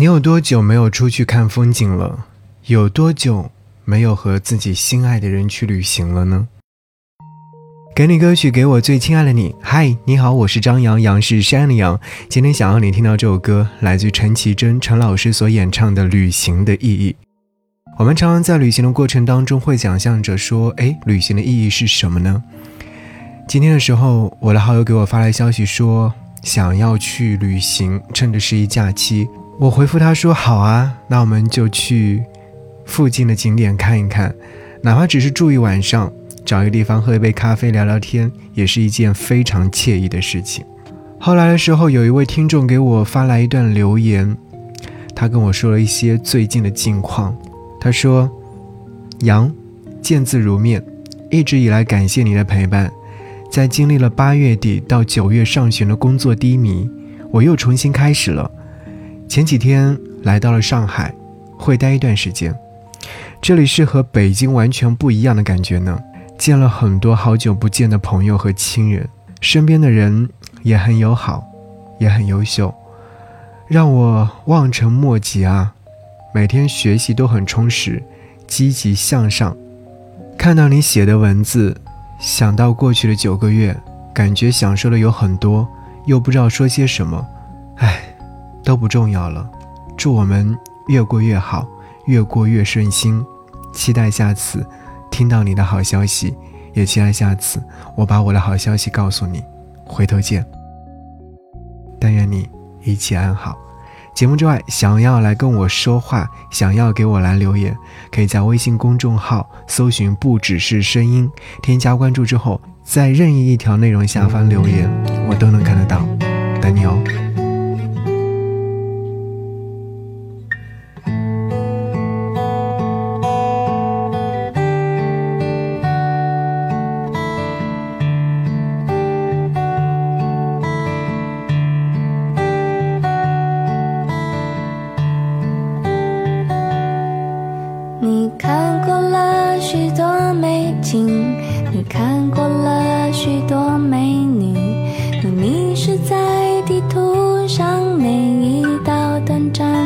你有多久没有出去看风景了？有多久没有和自己心爱的人去旅行了呢？给你歌曲，给我最亲爱的你。嗨，你好，我是张扬，杨是山的阳。今天想要你听到这首歌，来自陈绮贞陈老师所演唱的《旅行的意义》。我们常常在旅行的过程当中，会想象着说，哎，旅行的意义是什么呢？今天的时候，我的好友给我发来消息说，想要去旅行，趁着十一假期。我回复他说：“好啊，那我们就去附近的景点看一看，哪怕只是住一晚上，找一个地方喝一杯咖啡聊聊天，也是一件非常惬意的事情。”后来的时候，有一位听众给我发来一段留言，他跟我说了一些最近的近况。他说：“杨，见字如面，一直以来感谢你的陪伴，在经历了八月底到九月上旬的工作低迷，我又重新开始了。”前几天来到了上海，会待一段时间。这里是和北京完全不一样的感觉呢。见了很多好久不见的朋友和亲人，身边的人也很友好，也很优秀，让我望尘莫及啊！每天学习都很充实，积极向上。看到你写的文字，想到过去的九个月，感觉享受的有很多，又不知道说些什么，唉。都不重要了，祝我们越过越好，越过越顺心。期待下次听到你的好消息，也期待下次我把我的好消息告诉你。回头见。但愿你一切安好。节目之外，想要来跟我说话，想要给我来留言，可以在微信公众号搜寻“不只是声音”，添加关注之后，在任意一条内容下方留言，我都能看得到。等你哦。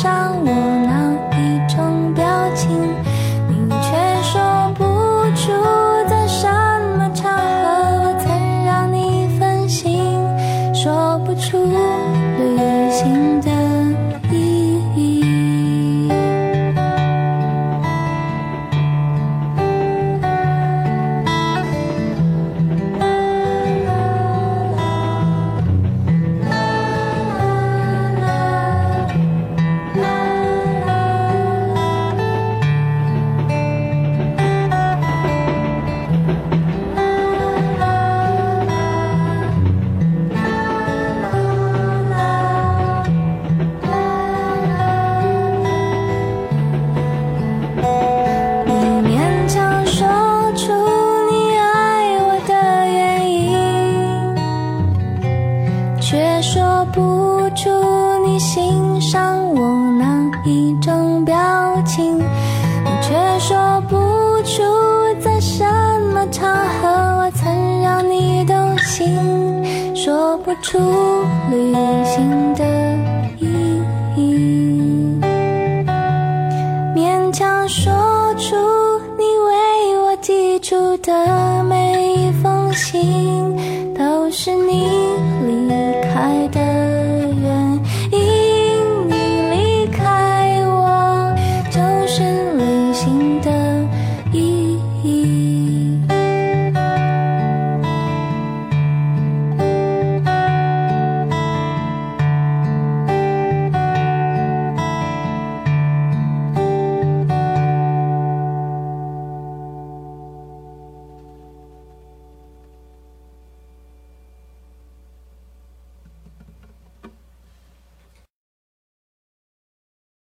上我那一种表情你却说不出在什么场合我曾让你分心说不出。说不出你欣赏我哪一种表情，你却说不出在什么场合我曾让你动心，说不出旅行的意义，勉强说出你为我寄出的每一封信都是你。